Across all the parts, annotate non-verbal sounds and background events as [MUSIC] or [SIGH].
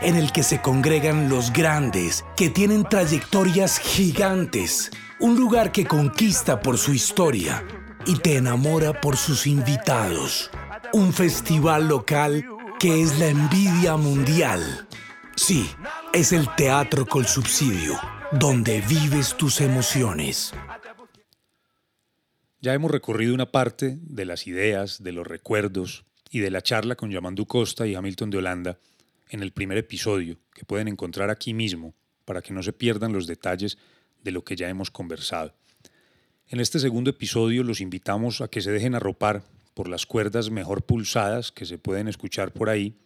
en el que se congregan los grandes, que tienen trayectorias gigantes. Un lugar que conquista por su historia y te enamora por sus invitados. Un festival local que es la envidia mundial. Sí, es el teatro con subsidio, donde vives tus emociones. Ya hemos recorrido una parte de las ideas, de los recuerdos y de la charla con Yamandú Costa y Hamilton de Holanda en el primer episodio, que pueden encontrar aquí mismo para que no se pierdan los detalles de lo que ya hemos conversado. En este segundo episodio los invitamos a que se dejen arropar por las cuerdas mejor pulsadas que se pueden escuchar por ahí,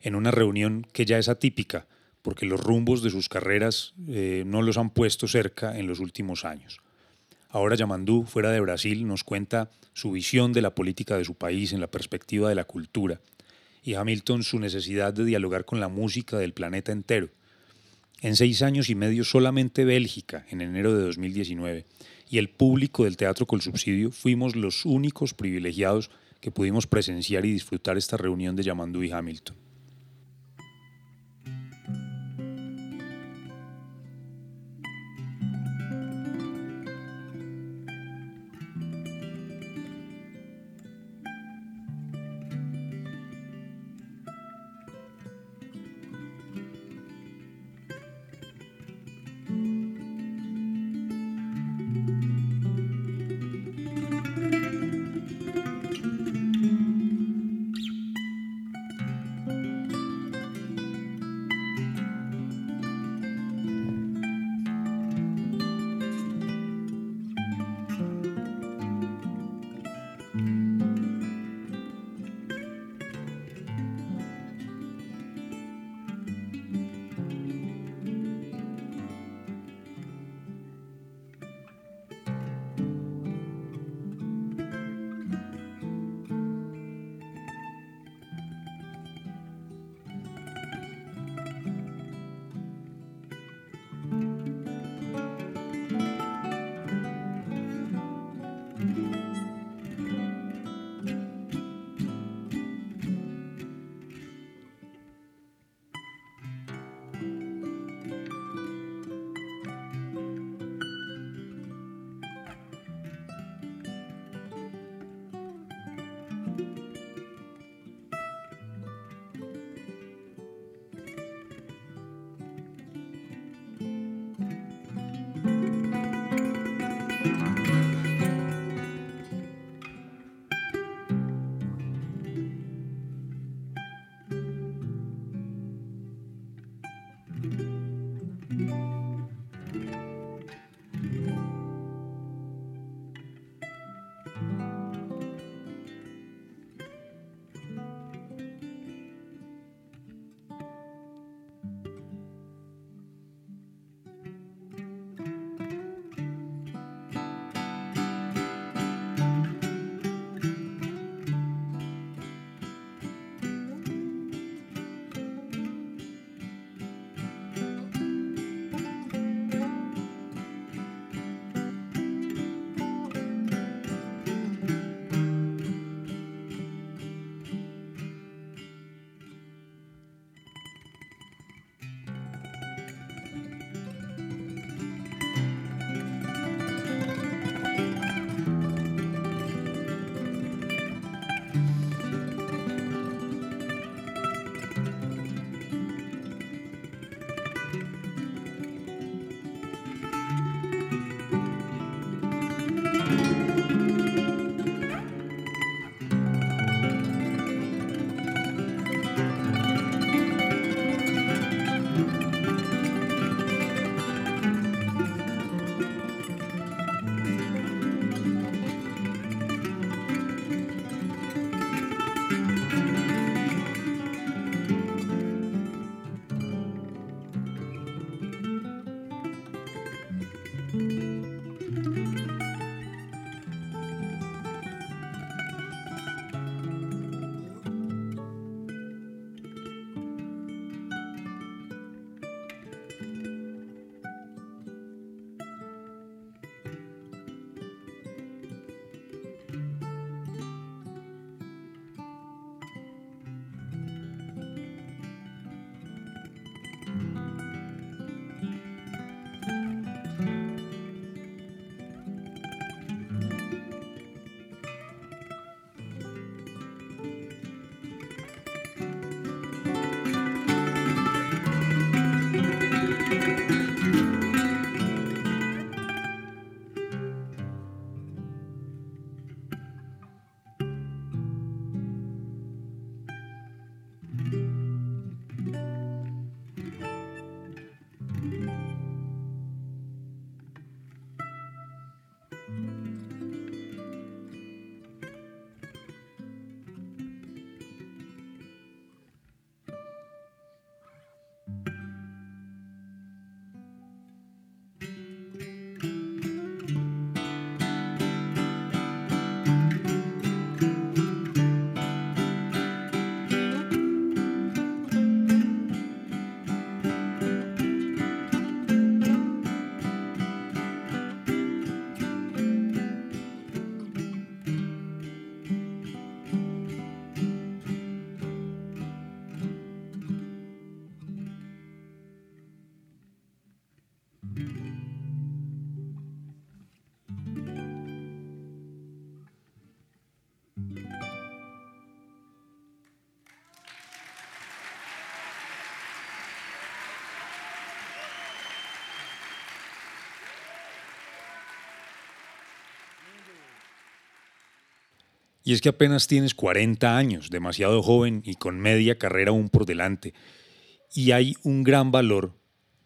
en una reunión que ya es atípica, porque los rumbos de sus carreras eh, no los han puesto cerca en los últimos años. Ahora Yamandú, fuera de Brasil, nos cuenta su visión de la política de su país en la perspectiva de la cultura, y Hamilton su necesidad de dialogar con la música del planeta entero. En seis años y medio solamente Bélgica, en enero de 2019, y el público del Teatro Col Subsidio fuimos los únicos privilegiados que pudimos presenciar y disfrutar esta reunión de Yamandú y Hamilton. Y es que apenas tienes 40 años, demasiado joven y con media carrera aún por delante. Y hay un gran valor,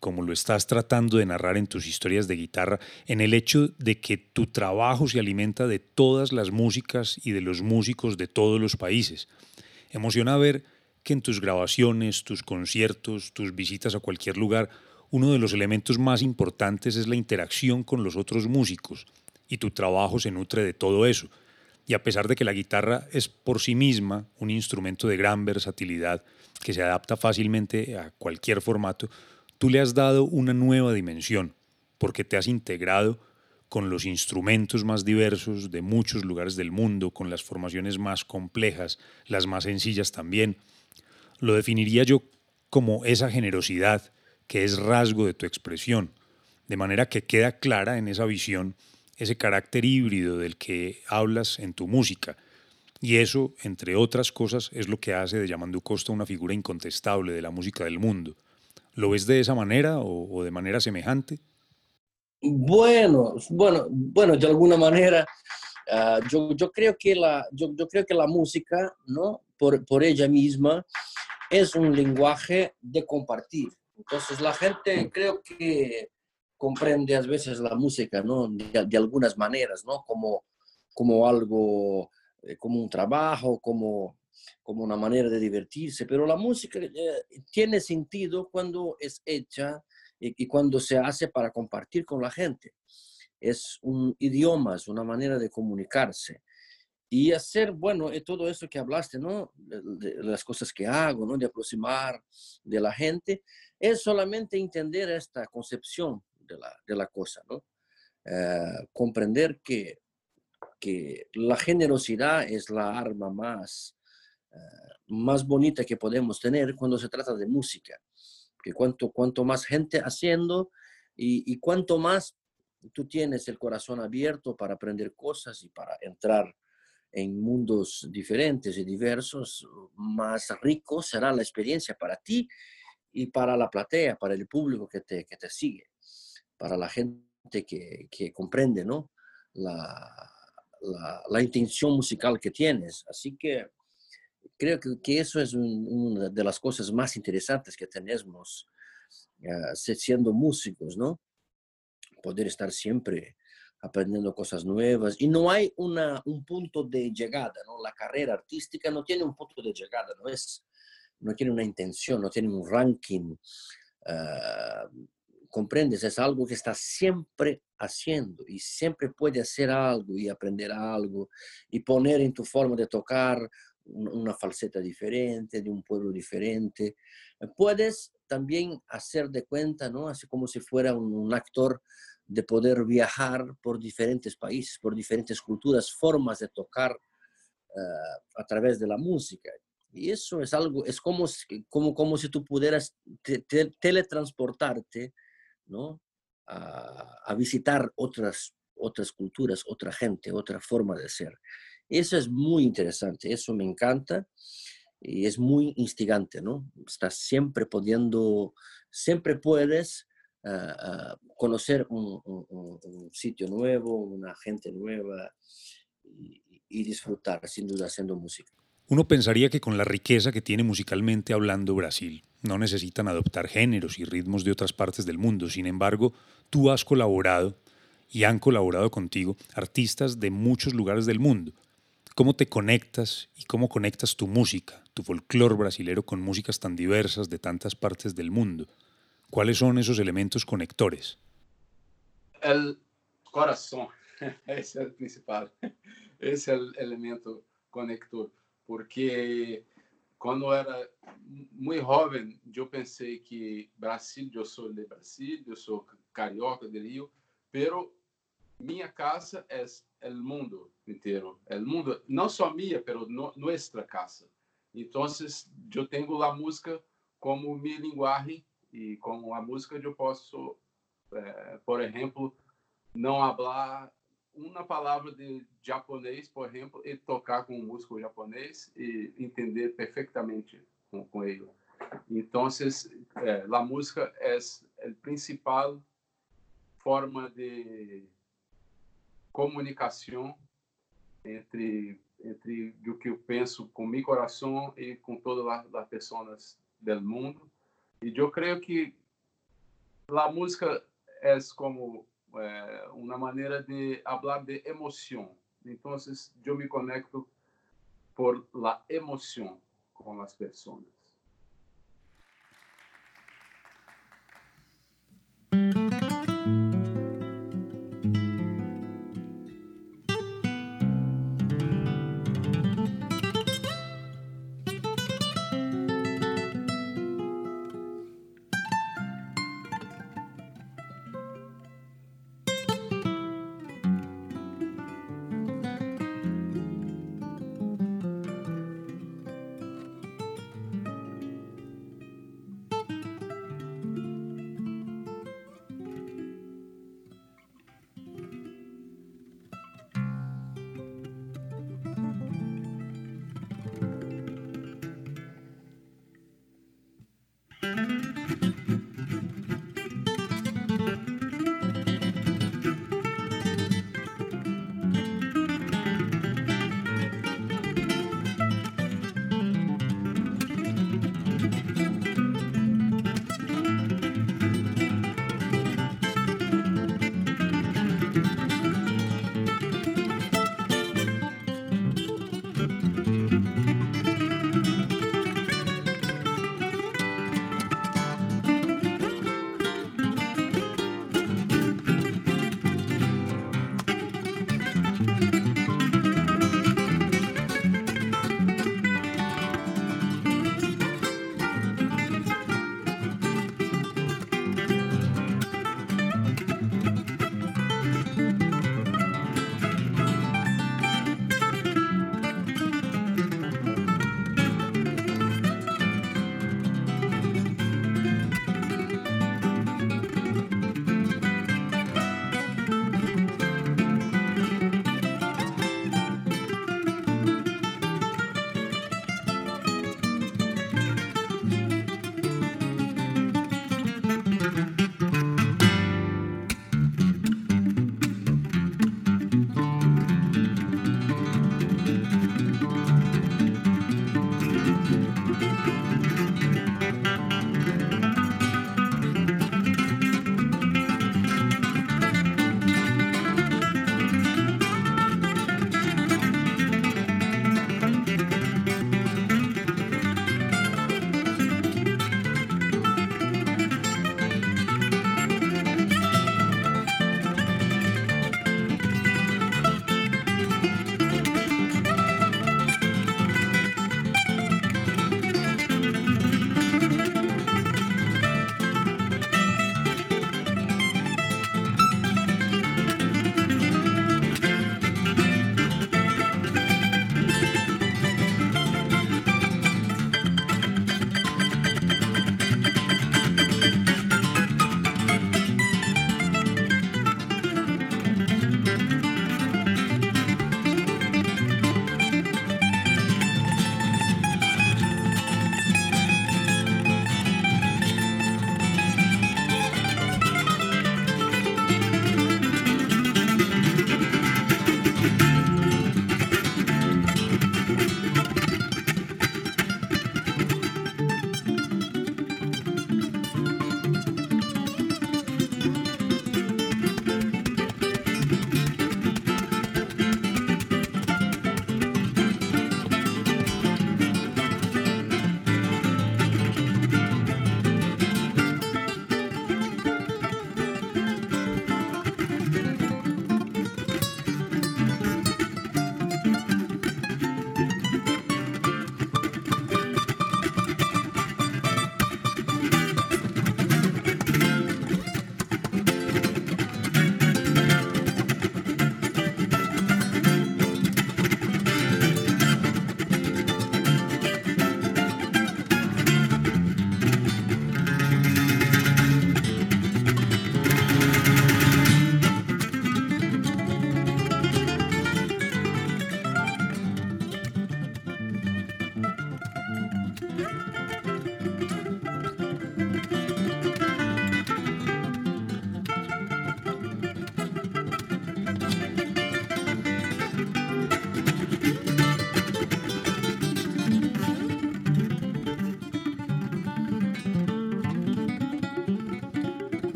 como lo estás tratando de narrar en tus historias de guitarra, en el hecho de que tu trabajo se alimenta de todas las músicas y de los músicos de todos los países. Emociona ver que en tus grabaciones, tus conciertos, tus visitas a cualquier lugar, uno de los elementos más importantes es la interacción con los otros músicos, y tu trabajo se nutre de todo eso. Y a pesar de que la guitarra es por sí misma un instrumento de gran versatilidad que se adapta fácilmente a cualquier formato, tú le has dado una nueva dimensión, porque te has integrado con los instrumentos más diversos de muchos lugares del mundo, con las formaciones más complejas, las más sencillas también. Lo definiría yo como esa generosidad que es rasgo de tu expresión, de manera que queda clara en esa visión ese carácter híbrido del que hablas en tu música. Y eso, entre otras cosas, es lo que hace de Yamandu Costa una figura incontestable de la música del mundo. ¿Lo ves de esa manera o, de manera semejante? Bueno, bueno, bueno, de alguna manera, ah, yo, yo, creo que la, yo, yo, creo que la música, ¿no? Por, por ella misma, es un lenguaje de compartir. Entonces la gente creo que comprende a veces la música, ¿no? De, algunas maneras, ¿no? Como, como algo, eh, como un trabajo, como, como una manera de divertirse, pero la música eh, tiene sentido cuando es hecha y, y, cuando se hace para compartir con la gente. Es un idioma, es una manera de comunicarse. Y hacer, bueno, eh, todo eso que hablaste, ¿no? De, las cosas que hago, ¿no? De aproximar de la gente, es solamente entender esta concepción de la, de la cosa, ¿no? Eh, comprender que, que la generosidad es la arma más, eh, más bonita que podemos tener cuando se trata de música. Que cuanto, cuanto más gente haciendo y, y cuanto más tú tienes el corazón abierto para aprender cosas y para entrar en mundos diferentes y diversos, más rico será la experiencia para ti y para la platea, para el público que te, que te sigue para la gente que, que comprende ¿no? la, intención musical que tienes. Así que creo que, eso es una de las cosas más interesantes que tenemos uh, siendo músicos, ¿no? Poder estar siempre aprendiendo cosas nuevas y no hay un punto de llegada, ¿no? La carrera artística no tiene un punto de llegada, no es, no tiene una intención, no tiene un ranking. Uh, ¿Comprendes? Es algo que está siempre haciendo y siempre puede hacer algo y aprender algo y poner en tu forma de tocar una falseta diferente, de un pueblo diferente. Puedes también hacer de cuenta, ¿no? Así como si fuera un, actor de poder viajar por diferentes países, por diferentes culturas, formas de tocar uh, a través de la música. Y eso es algo, es como, como, como si tú pudieras te, te, teletransportarte ¿no? A, visitar otras, otras culturas, otra gente, otra forma de ser. Eso es muy interesante, eso me encanta y es muy instigante, ¿no? Estás siempre pudiendo, siempre puedes ah, ah, conocer un, sitio nuevo, una gente nueva y, y disfrutar, sin duda, haciendo música. Uno pensaría que con la riqueza que tiene musicalmente hablando Brasil, no necesitan adoptar géneros y ritmos de otras partes del mundo. Sin embargo, tú has colaborado y han colaborado contigo artistas de muchos lugares del mundo. ¿Cómo te conectas y cómo conectas tu música, tu folclore brasilero con músicas tan diversas de tantas partes del mundo? ¿Cuáles son esos elementos conectores? El corazón, [LAUGHS] ese es el principal, [LAUGHS] ese es el elemento conector porque quando era muito jovem, eu pensei que Brasil, eu sou de Brasil, eu sou carioca de Rio, pero minha casa é o mundo inteiro, é o mundo, não só minha, pero no, nossa casa. Então, eu tenho a música como minha linguagem e com a música eu posso, é, por exemplo, não falar uma palavra de japonês, por exemplo, e tocar com um músico japonês e entender perfeitamente com, com ele. Então, é, a música é a principal forma de comunicação entre entre o que eu penso com meu coração e com todas as pessoas do mundo. E eu creio que a música é como é, uma maneira de falar de emoção. Então, eu me conecto por la emoção com as pessoas.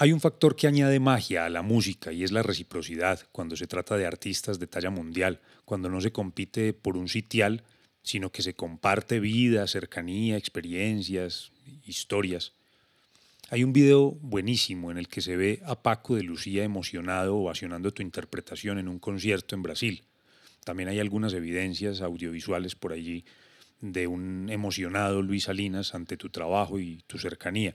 Hay un factor que añade magia a la música y es la reciprocidad cuando se trata de artistas de talla mundial, cuando no se compite por un sitial, sino que se comparte vida, cercanía, experiencias, historias. Hay un video buenísimo en el que se ve a Paco de Lucía emocionado ovacionando tu interpretación en un concierto en Brasil. También hay algunas evidencias audiovisuales por allí de un emocionado Luis Salinas ante tu trabajo y tu cercanía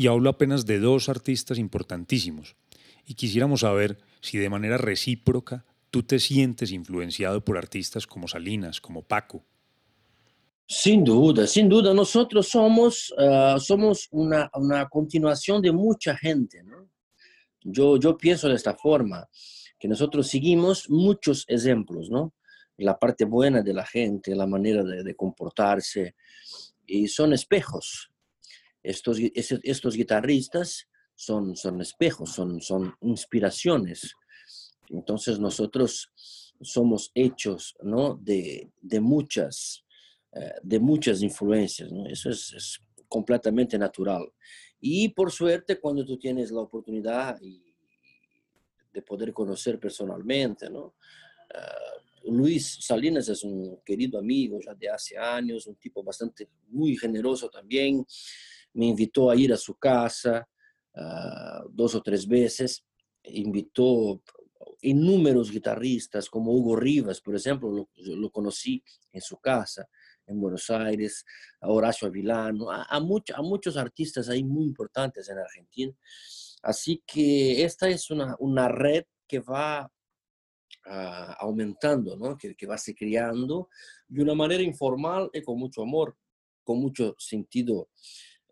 y hablo apenas de dos artistas importantísimos. Y quisiéramos saber si de manera recíproca tú te sientes influenciado por artistas como Salinas, como Paco. Sin duda, sin duda, nosotros somos, uh, somos una, una, continuación de mucha gente. Yo, yo pienso de esta forma, que nosotros seguimos muchos ejemplos, ¿no? La parte buena de la gente, la manera de comportarse, y son espejos, estos, estos guitarristas son, son espejos, son, son inspiraciones. Entonces nosotros somos hechos ¿no? de, de muchas, eh, de muchas influencias. ¿no? Eso es, es, completamente natural. Y por suerte, cuando tú tienes la oportunidad de poder conocer personalmente, ¿no? Uh, Luis Salinas es un querido amigo ya de hace años, un tipo bastante muy generoso también me invitó a ir a su casa uh, dos o tres veces, invitó inúmeros guitarristas como Hugo Rivas, por ejemplo, lo, lo, conocí en su casa en Buenos Aires, a Horacio Avilano, a, a, much, a muchos artistas ahí muy importantes en Argentina. Así que esta es una, una red que va uh, aumentando, ¿no? que, que va se creando de una manera informal y con mucho amor, con mucho sentido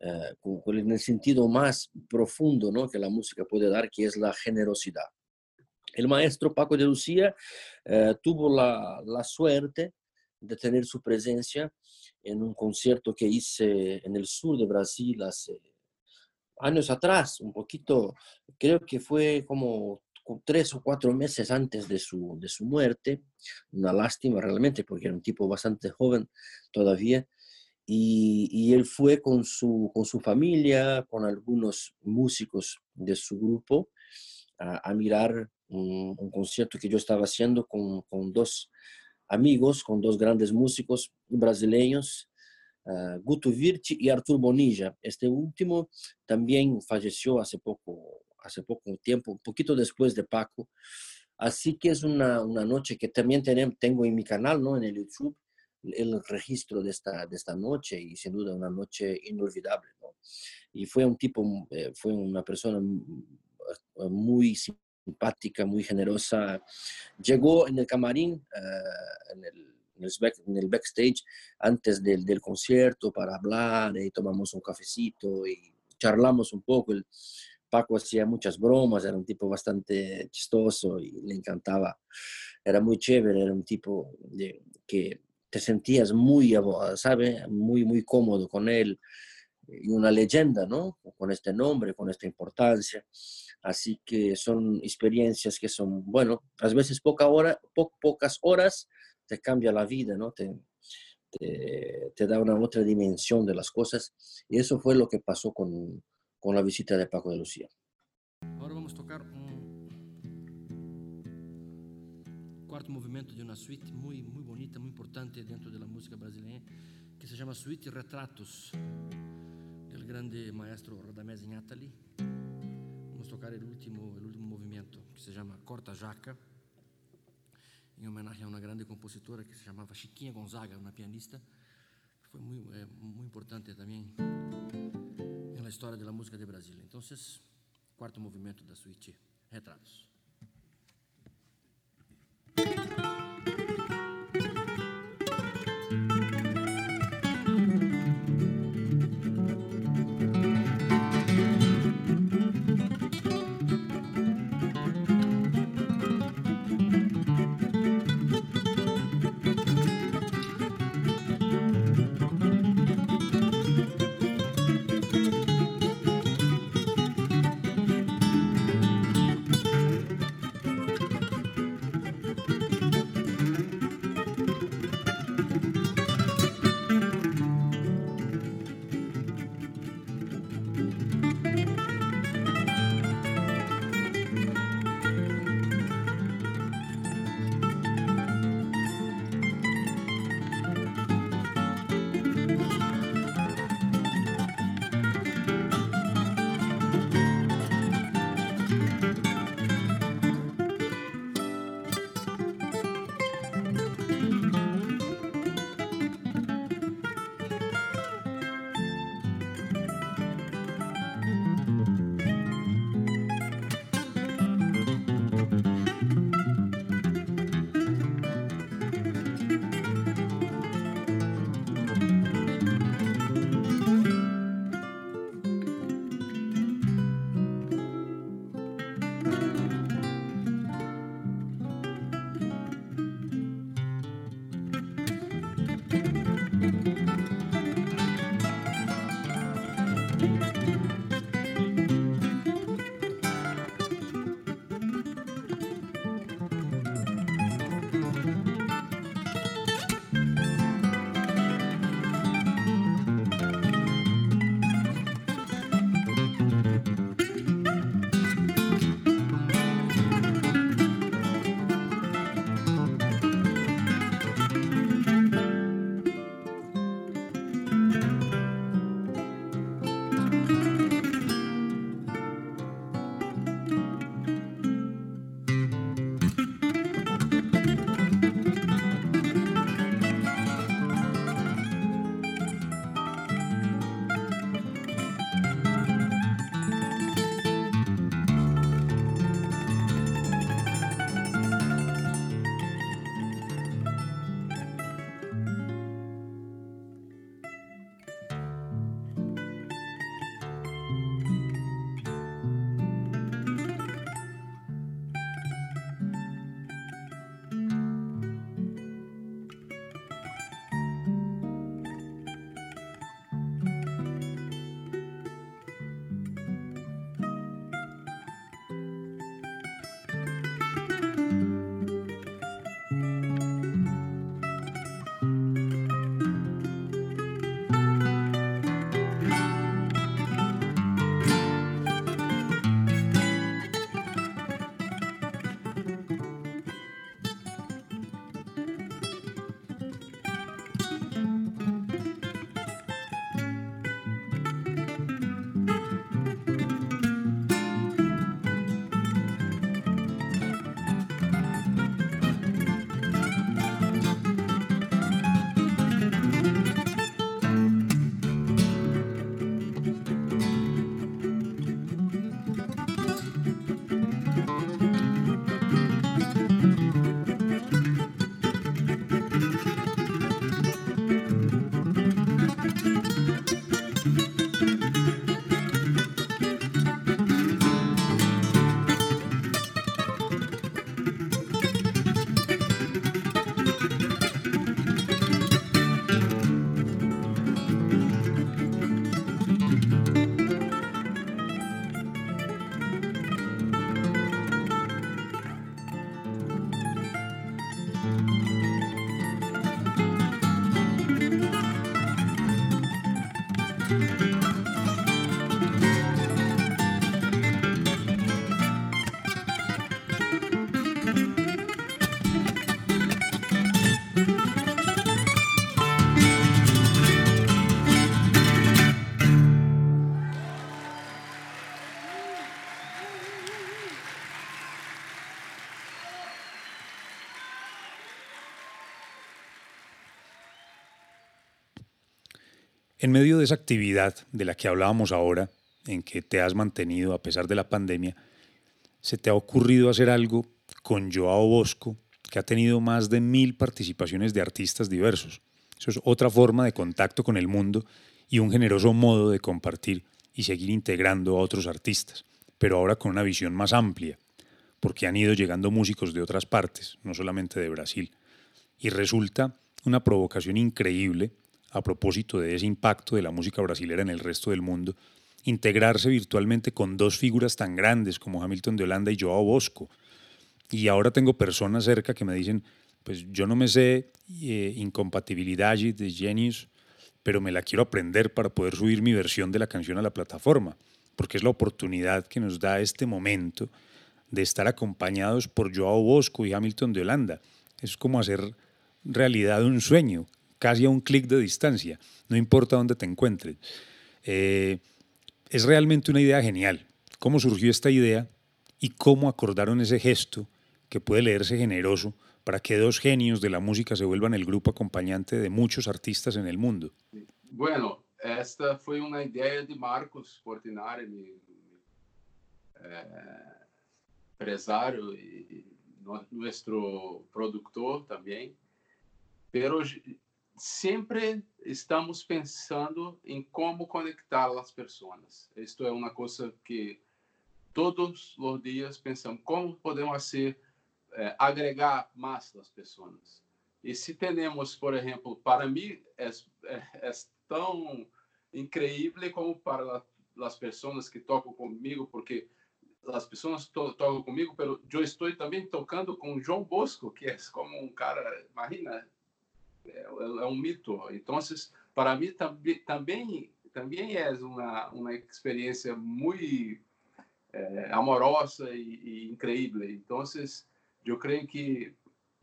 eh, con, con, en el sentido más profundo ¿no? que la música puede dar, que es la generosidad. El maestro Paco de Lucía eh, tuvo la, la, suerte de tener su presencia en un concierto que hice en el sur de Brasil hace años atrás, un poquito, creo que fue como tres o cuatro meses antes de su, de su muerte, una lástima realmente porque era un tipo bastante joven todavía, y, él fue con su, con su familia, con algunos músicos de su grupo, a, mirar un, concierto que yo estaba haciendo con, con, dos amigos, con dos grandes músicos brasileños, uh, Guto Virti y Artur Bonilla. Este último también falleció hace poco, hace poco tiempo, un poquito después de Paco. Así que es una, una noche que también tengo en mi canal, ¿no? en el YouTube, el registro de esta, de esta noche y sin duda una noche inolvidable. ¿no? Y fue un tipo, eh, fue una persona muy simpática, muy generosa. Llegó en el camarín, uh, en, el, en, el, backstage, antes del, del, concierto para hablar y tomamos un cafecito y charlamos un poco. El, Paco hacía muchas bromas, era un tipo bastante chistoso y le encantaba. Era muy chévere, era un tipo de, que te sentías muy, ¿sabe? Muy, muy cómodo con él y una leyenda, ¿no? Con este nombre, con esta importancia. Así que son experiencias que son, bueno, a veces poca hora, po pocas horas te cambia la vida, ¿no? Te, te, te, da una otra dimensión de las cosas. Y eso fue lo que pasó con, con la visita de Paco de Lucía. Cuarto movimento de uma suite muito, muito bonita, muito importante dentro da música brasileira, que se chama Suite Retratos, do grande maestro Radamés Inátali. Vamos tocar o último, o último movimento, que se chama Corta Jaca, em homenagem a uma grande compositora que se chamava Chiquinha Gonzaga, uma pianista, que foi muito, é, muito importante também na história da música de Brasília. Então, quarto movimento da suite Retratos. En medio de esa actividad de la que hablábamos ahora, en que te has mantenido a pesar de la pandemia, ¿se te ha ocurrido hacer algo con Joao Bosco, que ha tenido más de mil participaciones de artistas diversos? Eso es otra forma de contacto con el mundo y un generoso modo de compartir y seguir integrando a otros artistas, pero ahora con una visión más amplia, porque han ido llegando músicos de otras partes, no solamente de Brasil. Y resulta una provocación increíble a propósito de ese impacto de la música brasilera en el resto del mundo, integrarse virtualmente con dos figuras tan grandes como Hamilton de Holanda y Joao Bosco. Y ahora tengo personas cerca que me dicen, pues yo no me sé eh, incompatibilidad de Genius, pero me la quiero aprender para poder subir mi versión de la canción a la plataforma, porque es la oportunidad que nos da este momento de estar acompañados por Joao Bosco y Hamilton de Holanda. Es como hacer realidad un sueño, casi a un clic de distancia, no importa dónde te encuentres. Eh, es realmente una idea genial. ¿Cómo surgió esta idea y cómo acordaron ese gesto que puede leerse generoso para que dos genios de la música se vuelvan el grupo acompañante de muchos artistas en el mundo? Bueno, esta fue una idea de Marcos Portinari, mi, eh, empresario y nuestro productor también. Pero sempre estamos pensando em como conectar as pessoas. Isto é uma coisa que todos os dias pensamos como podemos ser é, agregar mais as pessoas. E se temos, por exemplo, para mim é, é, é tão incrível como para as pessoas que tocam comigo, porque as pessoas to tocam comigo, pero eu estou também tocando com João Bosco, que é como um cara, imagina, é, é um mito. Então, para mim também também é uma uma experiência muito é, amorosa e, e, incrível. Então, eu creio que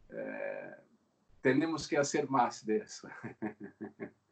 é, temos que fazer mais disso. [LAUGHS]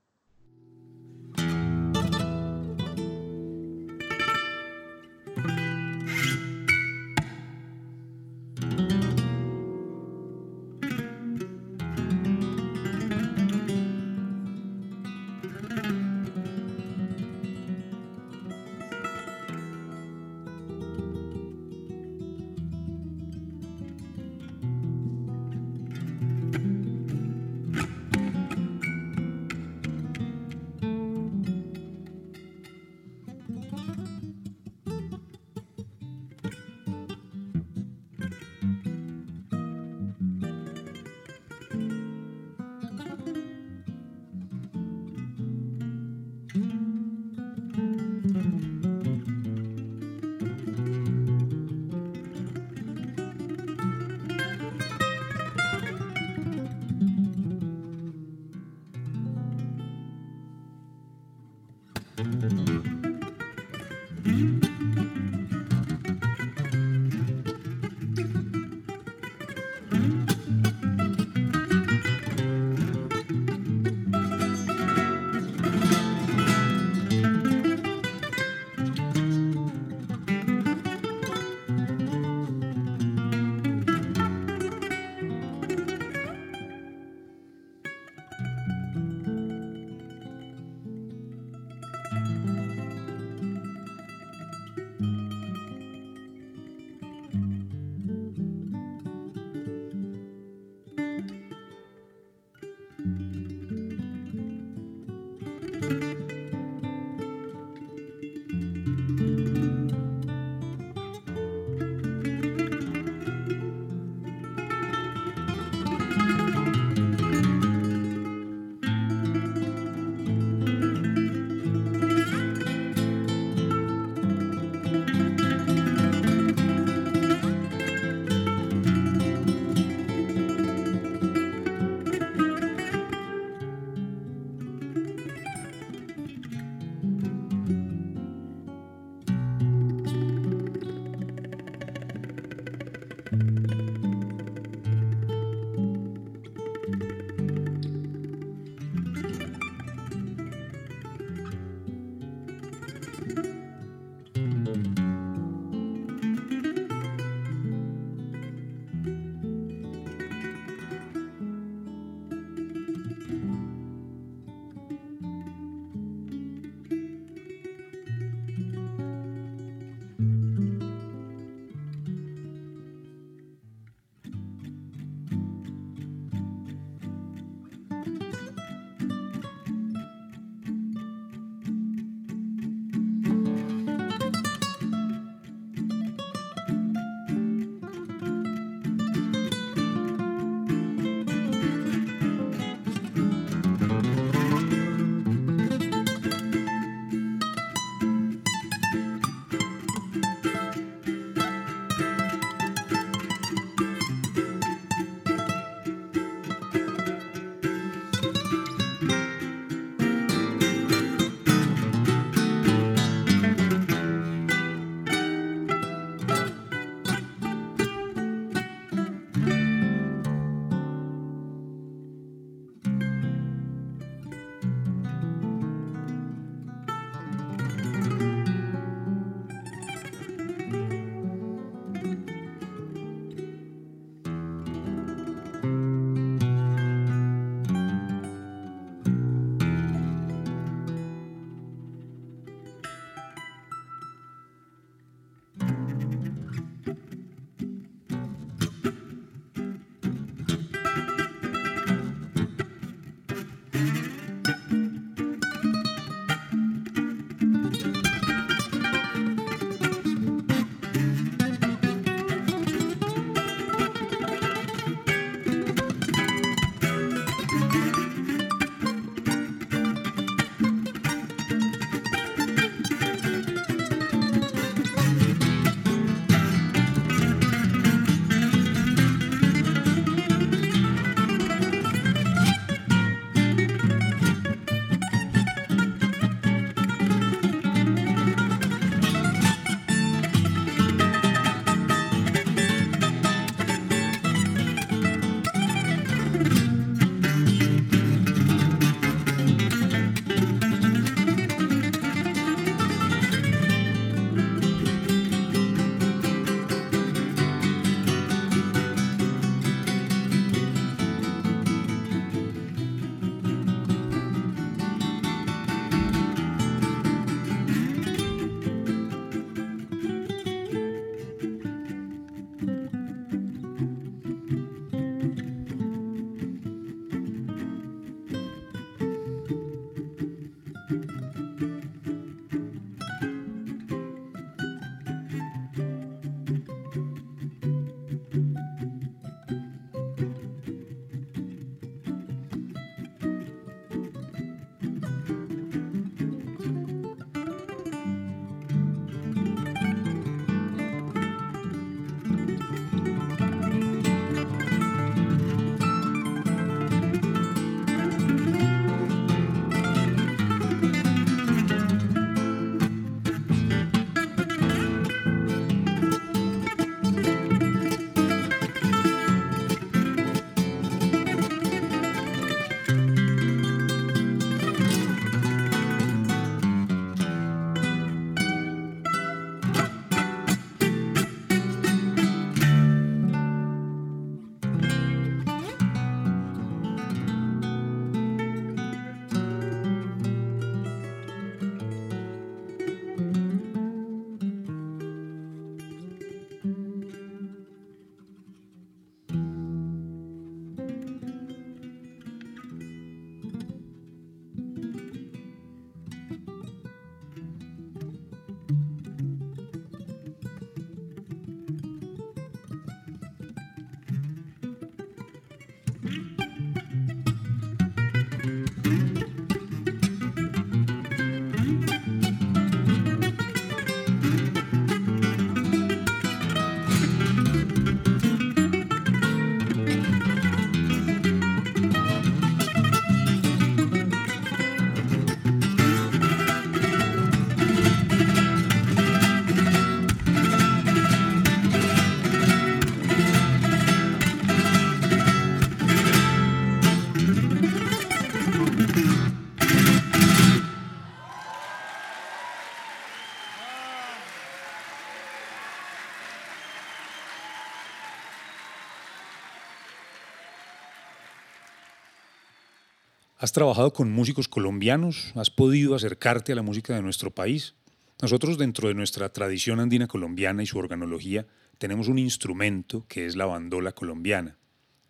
¿Has trabajado con músicos colombianos? ¿Has podido acercarte a la música de nuestro país? Nosotros dentro de nuestra tradición andina colombiana y su organología tenemos un instrumento que es la bandola colombiana,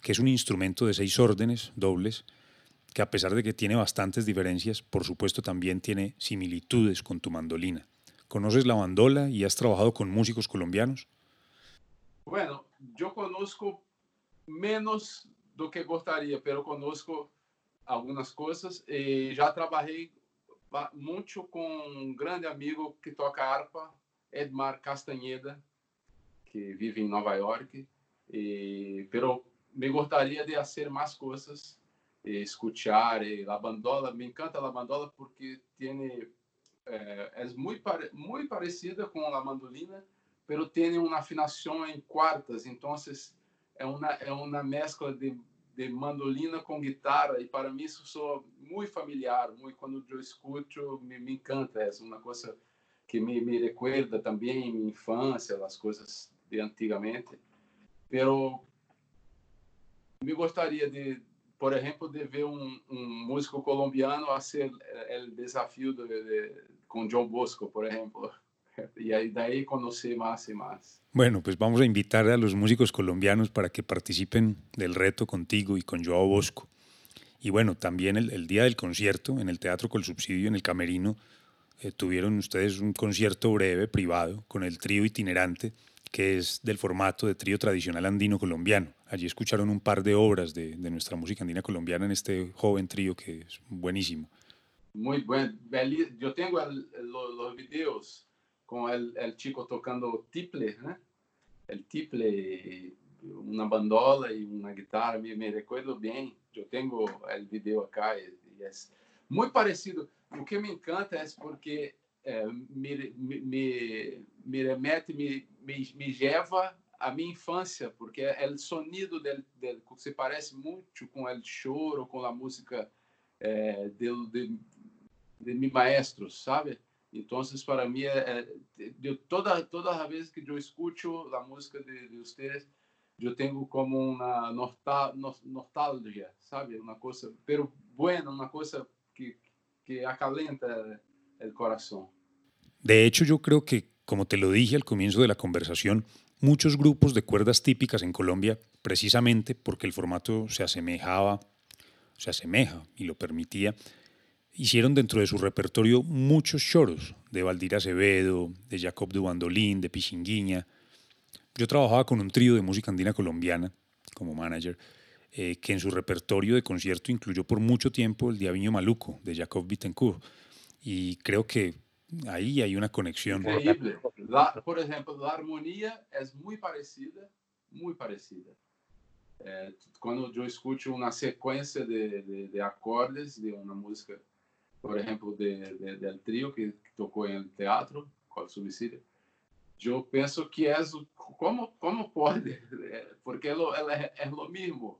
que es un instrumento de seis órdenes dobles, que a pesar de que tiene bastantes diferencias, por supuesto también tiene similitudes con tu mandolina. ¿Conoces la bandola y has trabajado con músicos colombianos? Bueno, yo conozco menos do que gostaria, pero conozco algumas coisas e já trabalhei muito com um grande amigo que toca harpa, Edmar Castanheda, que vive em Nova York. E, pero me gostaria de fazer mais coisas, e escutar e a bandola. Me encanta a bandola porque tem é, é muito muito parecida com a mandolina, pero tem uma afinação em quartas. Então é uma é uma mescla de de mandolina com guitarra e para mim isso soa muito familiar, muito quando eu escuto me, me encanta, é uma coisa que me, me recuerda também minha infância, as coisas de antigamente. Pero me gostaria de, por exemplo, de ver um, um músico colombiano a ser o desafio de, de, com John Bosco, por exemplo. [LAUGHS] y de ahí conocí más y más. Bueno, pues vamos a invitar a los músicos colombianos para que participen del reto contigo y con Joao Bosco. Y bueno, también el, día del concierto en el Teatro Col Subsidio, en el Camerino, eh, tuvieron ustedes un concierto breve, privado, con el trío itinerante, que es del formato de trío tradicional andino colombiano. Allí escucharon un par de obras de, de nuestra música andina colombiana en este joven trío que es buenísimo. Muy bueno. Yo tengo los videos com o chico tocando tiple, né? O tiple, uma bandola e uma guitarra, me, me recuerdo bem. Eu tenho o vídeo acá e, e é muito parecido. O que me encanta é porque é, me, me, me remete, me, me, me leva à minha infância, porque é o sonido dele, dele se parece muito com o choro, com a música é, de, de, de, sabe? Então, para é, é, de toda toda a vez que eu escuto a música de, de vocês, eu tenho como uma nostal, nostalgia, sabe? Uma coisa, pero buena, uma coisa que, que acalenta o coração. De hecho, yo creo que, como te lo dije al comienzo de la conversación, muchos grupos de cuerdas típicas en Colombia, precisamente porque el formato se asemejaba, se asemeja y lo permitía, hicieron dentro de su repertorio muchos choros, de Valdir Acevedo, de Jacob de Bandolín, de Pichinguiña. Yo trabajaba con un trío de música andina colombiana como manager, eh, que en su repertorio de concierto incluyó por mucho tiempo el Diaviño Maluco de Jacob Bittencourt. Y creo que ahí hay una conexión. Increíble. por ejemplo, la armonía es muy parecida, muy parecida. Eh, cuando yo escucho una secuencia de, de, de acordes de una música por exemplo, de, de, trio que, tocou em teatro, com subsídio, eu penso que é como como pode, [LAUGHS] porque é, é, é o mesmo.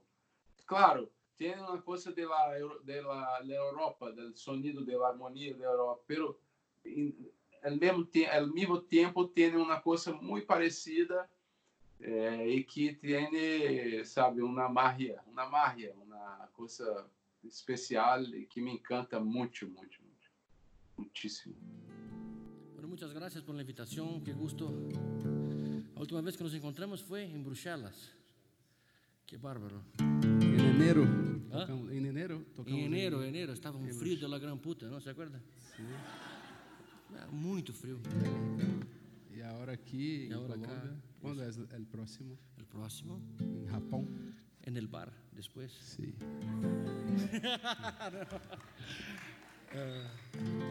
Claro, tem uma coisa de la, Europa, do sonido, da harmonia da Europa, pero ao mesmo, ao mesmo tempo tem uma coisa muito parecida é, e que tem, sabe, uma magia, uma magia, uma coisa especial y que me encanta mucho, mucho, mucho. Muchísimo. Bueno, muchas gracias por la invitación, qué gusto. La última vez que nos encontramos fue en Bruselas. Qué bárbaro. En enero. ¿Ah? Tocamos, en enero. Tocamos en enero, en enero. Estaba un frío de la gran puta, ¿no? ¿Se acuerda? Sí. Muy frío. Y ahora aquí y ahora en Colombia. Acá, ¿Cuándo es el próximo? El próximo. En Japón. En el bar, después. Sí.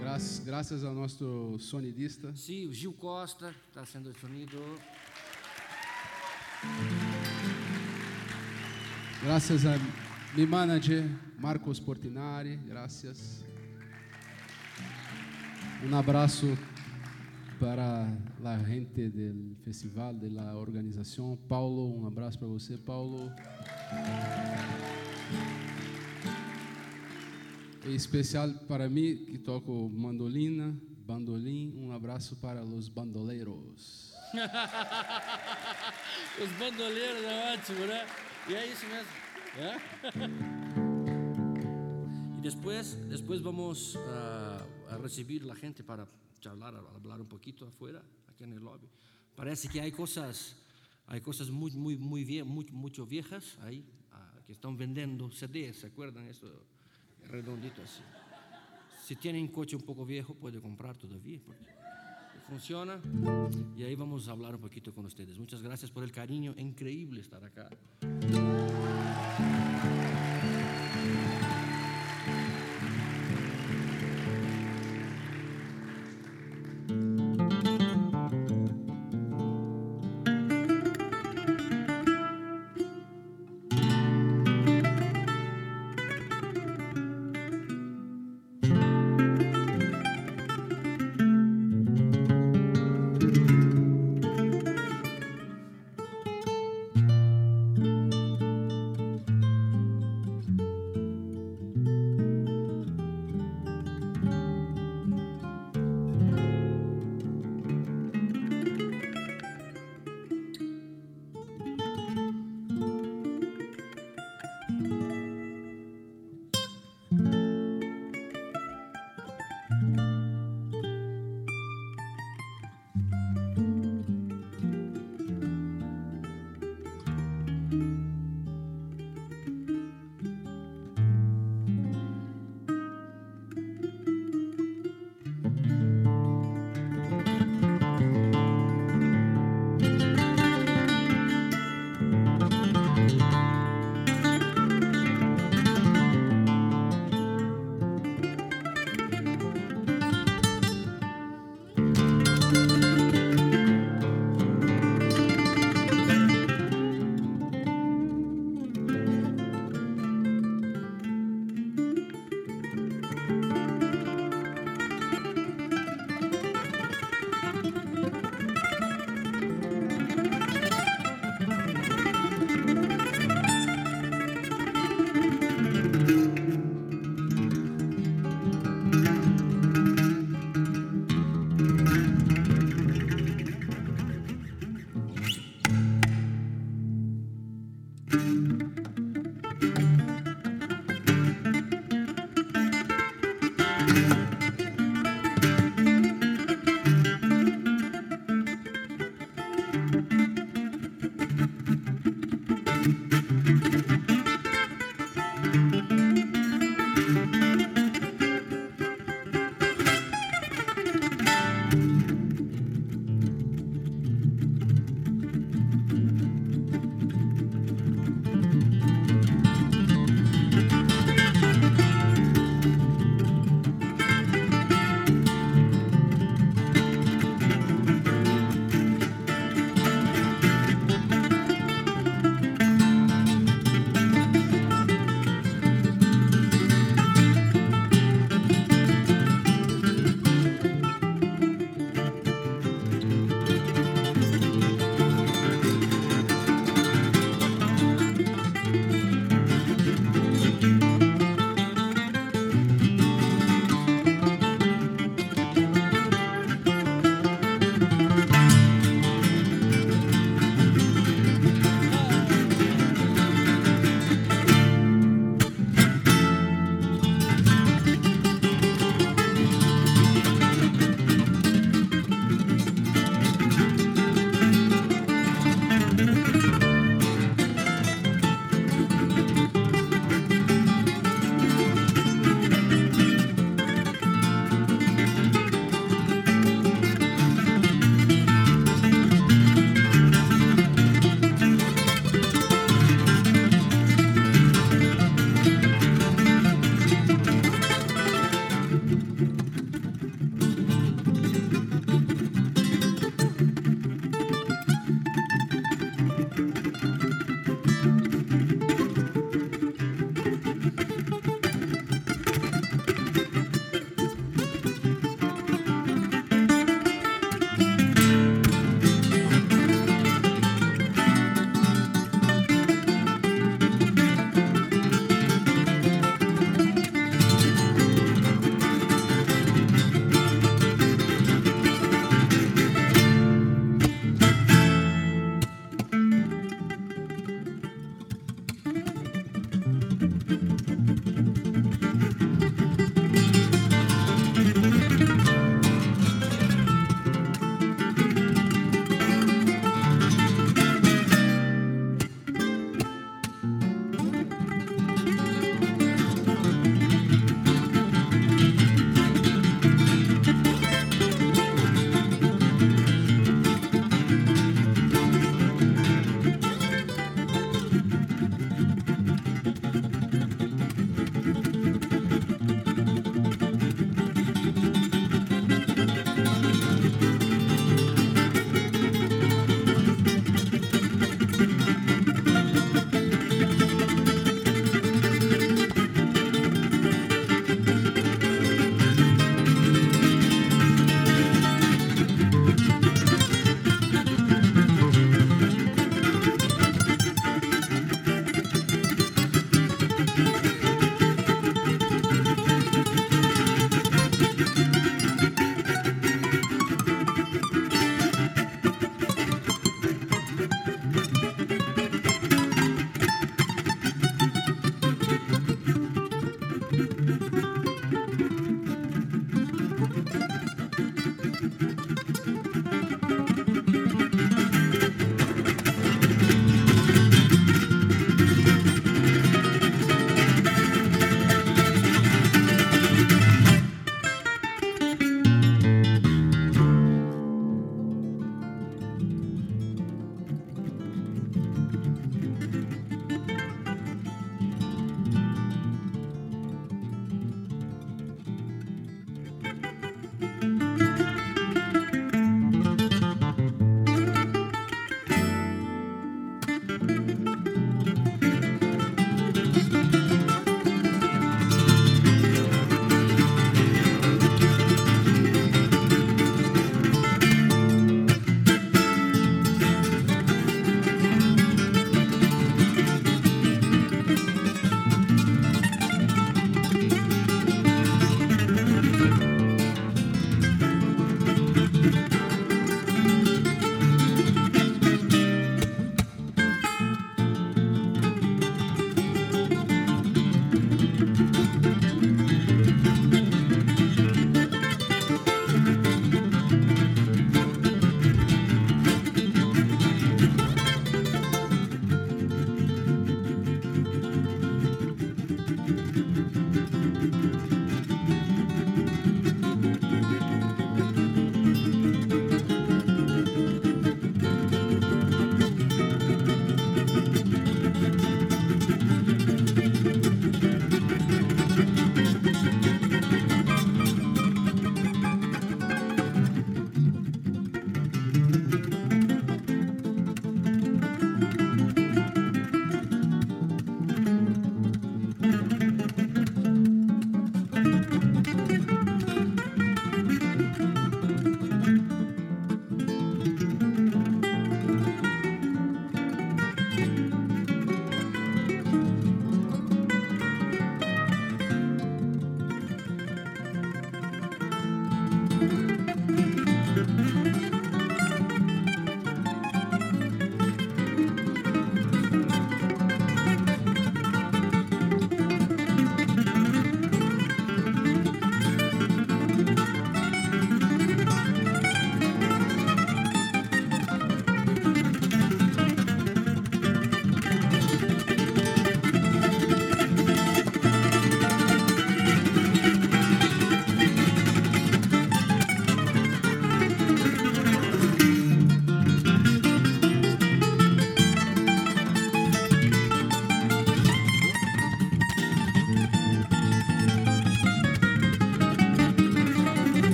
graças, graças ao nosso sonidista. Sim, o Gil Costa está sendo o sonido. Graças a mi manager Marcos Portinari, graças. Um abraço para a gente do festival, da organização. Paulo, um abraço para você, Paulo. E especial para mim, que toco mandolina, bandolim, um abraço para os bandoleiros. [LAUGHS] os bandoleiros é ótimo, né? E é isso mesmo. É? [LAUGHS] después, después vamos a, a recibir la gente para charlar, hablar un poquito afuera, aquí en el lobby. Parece que hay cosas, hay cosas muy, muy, muy, bien, muy mucho viejas ahí ah, que están vendiendo CDs, ¿se acuerdan? Eso redondito así. Si tienen un coche un poco viejo, puede comprar todavía. Porque funciona. Y ahí vamos a hablar un poquito con ustedes. Muchas gracias por el cariño. Increíble estar acá.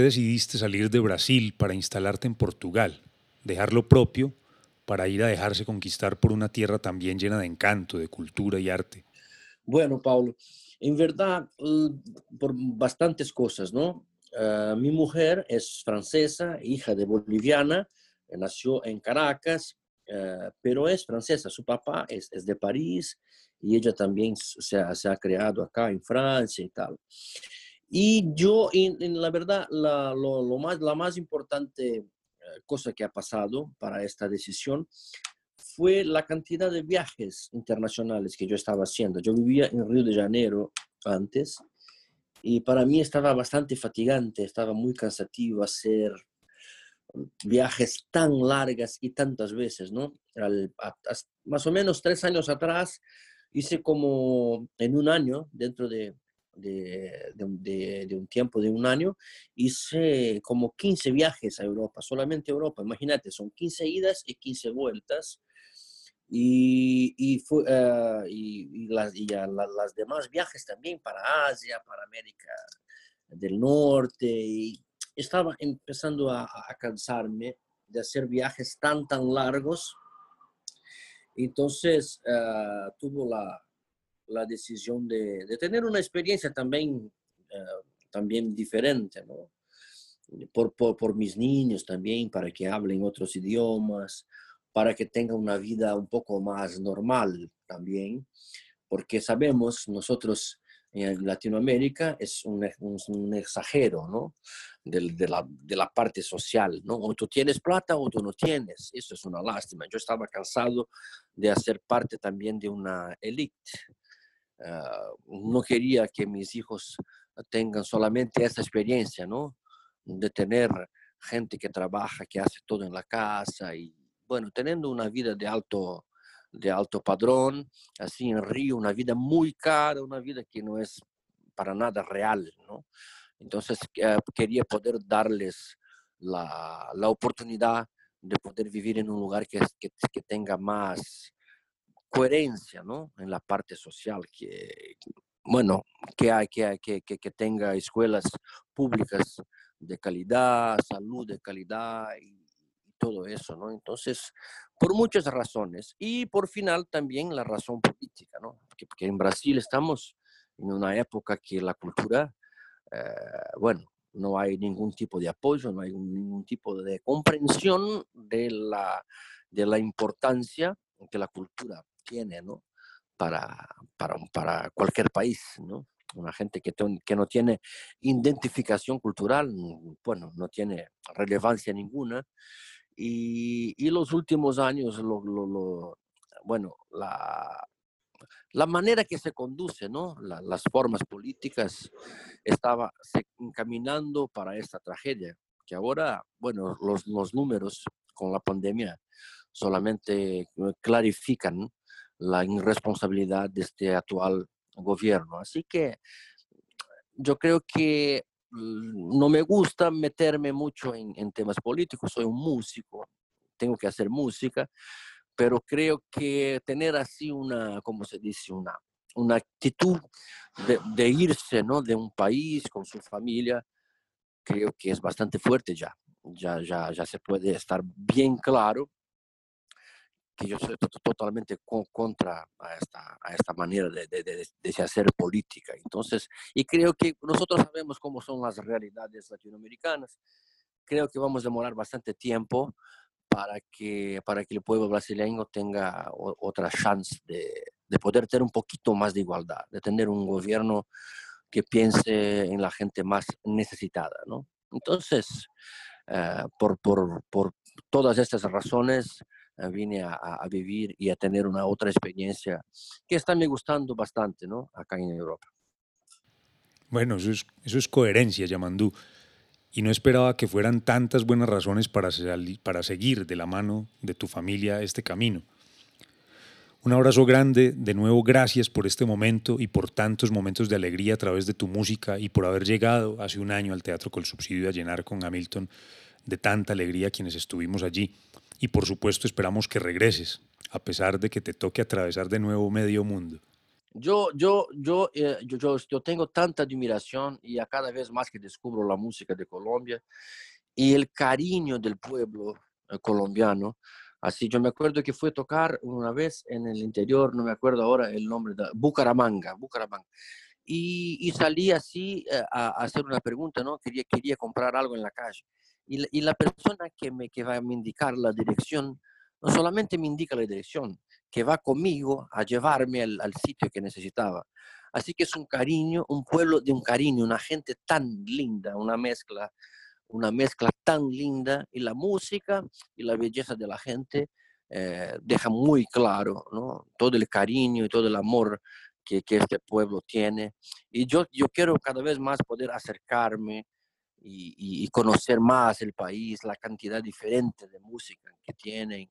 Decidiste salir de Brasil para instalarte en Portugal, dejar lo propio para ir a dejarse conquistar por una tierra también llena de encanto, de cultura y arte? Bueno, Paulo, en verdad, por bastantes cosas, ¿no? Ah, mi mujer es francesa, hija de boliviana, nació en Caracas, ah, pero es francesa. Su papá es, de París y ella también se se ha, creado acá en Francia y tal. Y yo, en, la verdad, la, lo, lo, más, la más importante eh, cosa que ha pasado para esta decisión fue la cantidad de viajes internacionales que yo estaba haciendo. Yo vivía en Río de Janeiro antes y para mí estaba bastante fatigante, estaba muy cansativo hacer viajes tan largas y tantas veces, ¿no? Al, a, a, más o menos tres años atrás hice como en un año, dentro de, de, de, de, un tiempo de un año, hice como 15 viajes a Europa, solamente Europa. Imagínate, son 15 idas y 15 vueltas. Y, y, fue, uh, y, y, las, la, las demás viajes también para Asia, para América del Norte. Y estaba empezando a, a cansarme de hacer viajes tan, tan largos. Entonces, uh, tuvo la, la decisión de, tener una experiencia también, uh, también diferente, ¿no? Por, mis niños también, para que hablen otros idiomas, para que tengan una vida un poco más normal también, porque sabemos nosotros en Latinoamérica es un, un, exagero, ¿no? De, de, la, de, la, parte social, ¿no? O tú tienes plata o tú no tienes. Eso es una lástima. Yo estaba cansado de hacer parte también de una élite Uh, no quería que mis hijos tengan solamente esa experiencia, ¿no? De tener gente que trabaja, que hace todo en la casa y, bueno, teniendo una vida de alto, de alto padrón, así en Río, una vida muy cara, una vida que no es para nada real, ¿no? Entonces uh, quería poder darles la, la, oportunidad de poder vivir en un lugar que, que tenga más coherencia ¿no? en la parte social, que, bueno, que, hay, que, que, que tenga escuelas públicas de calidad, salud de calidad y, todo eso, ¿no? Entonces, por muchas razones y por final también la razón política, ¿no? Porque, porque en Brasil estamos en una época que la cultura, eh, bueno, no hay ningún tipo de apoyo, no hay ningún tipo de comprensión de la, de la importancia que la cultura tiene, ¿no? Para, para, para cualquier país, ¿no? Una gente que, que no tiene identificación cultural, bueno, no tiene relevancia ninguna. Y, y los últimos años, lo, lo, lo, bueno, la, la manera que se conduce, ¿no? La, las formas políticas estaba encaminando para esta tragedia, que ahora, bueno, los, los números con la pandemia solamente clarifican la irresponsabilidad de este actual gobierno. Así que yo creo que mm, no me gusta meterme mucho en, en, temas políticos, soy un músico, tengo que hacer música, pero creo que tener así una, como se dice, una, una actitud de, de irse ¿no? de un país con su familia, creo que es bastante fuerte ya. Ya, ya, ya se puede estar bien claro que yo soy totalmente contra a esta, a esta manera de, de, de, de, hacer política. Entonces, y creo que nosotros sabemos cómo son las realidades latinoamericanas. Creo que vamos a demorar bastante tiempo para que, para que el pueblo brasileño tenga otra chance de, de poder tener un poquito más de igualdad, de tener un gobierno que piense en la gente más necesitada, ¿no? Entonces, uh, por, por, por todas estas razones, vine a, vivir y a tener una otra experiencia que está me gustando bastante, ¿no? Acá en Europa. Bueno, eso es, eso es coherencia, Yamandú. Y no esperaba que fueran tantas buenas razones para, para seguir de la mano de tu familia este camino. Un abrazo grande, de nuevo gracias por este momento y por tantos momentos de alegría a través de tu música y por haber llegado hace un año al Teatro con Subsidio a llenar con Hamilton de tanta alegría quienes estuvimos allí y por supuesto esperamos que regreses, a pesar de que te toque atravesar de nuevo medio mundo. Yo, yo, yo, eh, yo, yo, yo tengo tanta admiración y a cada vez más que descubro la música de Colombia y el cariño del pueblo eh, colombiano. Así, yo me acuerdo que fui a tocar una vez en el interior, no me acuerdo ahora el nombre, de Bucaramanga, Bucaramanga. Y, y salí así eh, a, a, hacer una pregunta, ¿no? Quería, quería comprar algo en la calle. Y, y la persona que me, que va a me indicar la dirección, no solamente me indica la dirección, que va conmigo a llevarme al, al, sitio que necesitaba. Así que es un cariño, un pueblo de un cariño, una gente tan linda, una mezcla, una mezcla tan linda y la música y la belleza de la gente eh, deja muy claro ¿no? todo el cariño y todo el amor que, que, este pueblo tiene. Y yo, yo quiero cada vez más poder acercarme y, y, conocer más el país, la cantidad diferente de música que tienen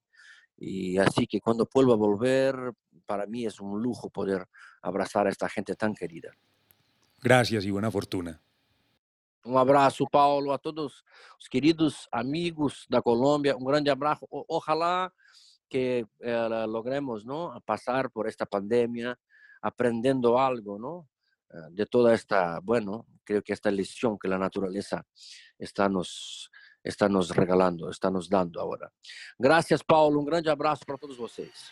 y así que cuando vuelva a volver, para mí es un lujo poder abrazar a esta gente tan querida. Gracias y buena fortuna. Um abraço, Paulo, a todos os queridos amigos da Colômbia. Um grande abraço. Ojalá que eh, logremos ¿no? pasar por esta pandemia aprendiendo algo ¿no? De toda esta, bueno, creo que esta lección que la naturaleza está nos, está nos regalando, está nos dando agora. Graças, Paulo. Um grande abraço para todos vocês.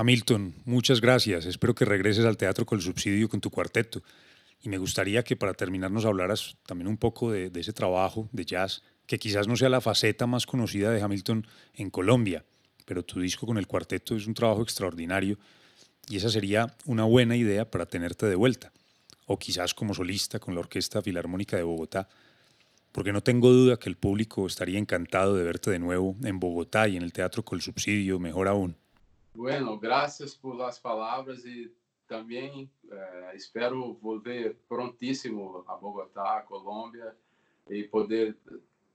Hamilton, muchas gracias. Espero que regreses al teatro con el subsidio con tu cuarteto. Y me gustaría que para terminar nos hablaras también un poco de, ese trabajo de jazz, que quizás no sea la faceta más conocida de Hamilton en Colombia, pero tu disco con el cuarteto es un trabajo extraordinario y esa sería una buena idea para tenerte de vuelta, o quizás como solista con la Orquesta Filarmónica de Bogotá, porque no tengo duda que el público estaría encantado de verte de nuevo en Bogotá y en el Teatro Col Subsidio, mejor aún. Bueno, gracias por las palabras y también eh, espero volver prontísimo a Bogotá, Colombia, y poder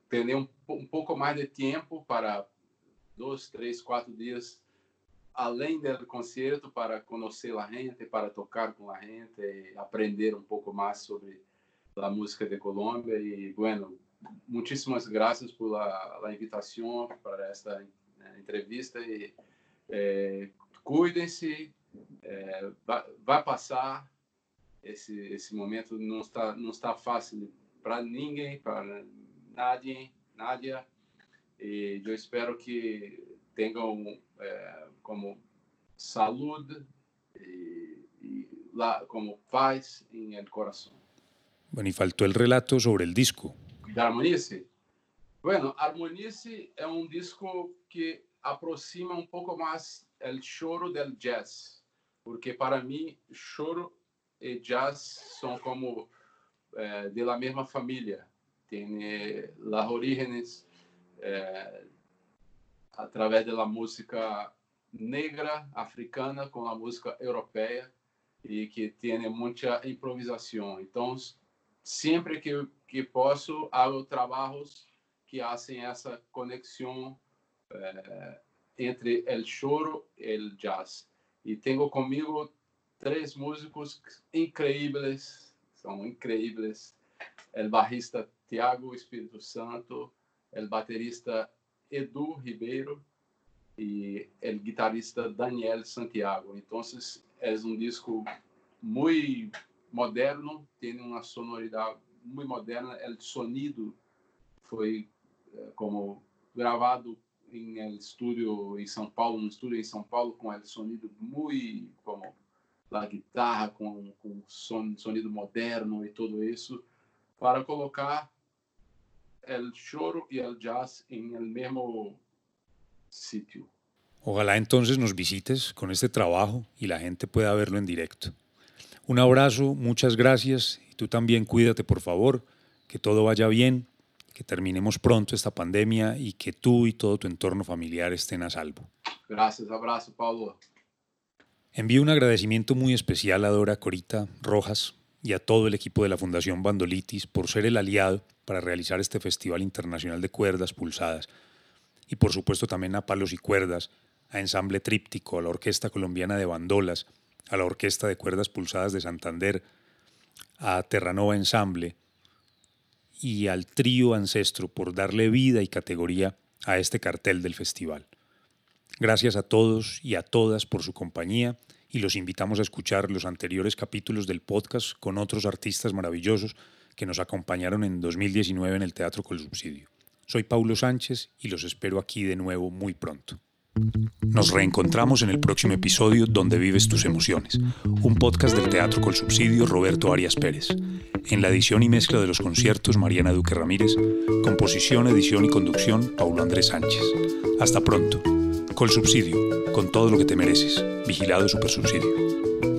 tener un, un, poco más de tiempo para dos, tres, cuatro días além del concierto para conocer la gente, para tocar con la gente, y aprender un poco más sobre la música de Colombia. Y bueno, muchísimas gracias por la, la invitación para esta eh, entrevista. Y, é, cuidem-se, é, vai, vai, passar. Esse, esse momento não está, não está fácil para ninguém, para nadie, Nádia. E eu espero que tenham é, como saúde e, e como paz em el coração. Bueno, y faltó el relato sobre el disco. De Harmonice? Bueno, Harmonice é um disco que aproxima um pouco mais o choro del jazz, porque para mim choro e jazz são como eh, de la mesma família, tem eh, las orígenes eh, através da música negra africana com a música europeia e que tem muita improvisação. Então, sempre que que posso, hago trabalhos que fazem essa conexão eh, entre el choro y el jazz. Y tengo conmigo tres músicos increíbles, son increíbles. El bajista Tiago Espíritu Santo, el baterista Edu Ribeiro y el guitarrista Daniel Santiago. Entonces es un disco muy moderno, tiene una sonoridad muy moderna. El sonido fue eh, como grabado em el estúdio em São Paulo, no estúdio em São Paulo, com o sonido muito como a guitarra, com, com son, sonido moderno e tudo isso, para colocar o choro e o jazz em el mesmo sitio. Ojalá entonces nos visites con este trabajo y la gente pueda verlo en directo. Un abrazo, muchas gracias y tú también cuídate por favor, que todo vaya bien que terminemos pronto esta pandemia y que tú y todo tu entorno familiar estén a salvo. Gracias, abrazo, Pablo. Envío un agradecimiento muy especial a Dora Corita Rojas y a todo el equipo de la Fundación Bandolitis por ser el aliado para realizar este Festival Internacional de Cuerdas Pulsadas. Y por supuesto también a Palos y Cuerdas, a Ensamble Tríptico, a la Orquesta Colombiana de Bandolas, a la Orquesta de Cuerdas Pulsadas de Santander, a Terranova Ensamble, y al trío Ancestro por darle vida y categoría a este cartel del festival. Gracias a todos y a todas por su compañía y los invitamos a escuchar los anteriores capítulos del podcast con otros artistas maravillosos que nos acompañaron en 2019 en el Teatro Col Subsidio. Soy Paulo Sánchez y los espero aquí de nuevo muy pronto. Nos reencontramos en el próximo episodio Donde vives tus emociones, un podcast del Teatro Col Subsidio Roberto Arias Pérez. En la edición y mezcla de los conciertos Mariana Duque Ramírez, composición, edición y conducción Paulo Andrés Sánchez. Hasta pronto. Col Subsidio, con todo lo que te mereces. Vigilado Super Subsidio.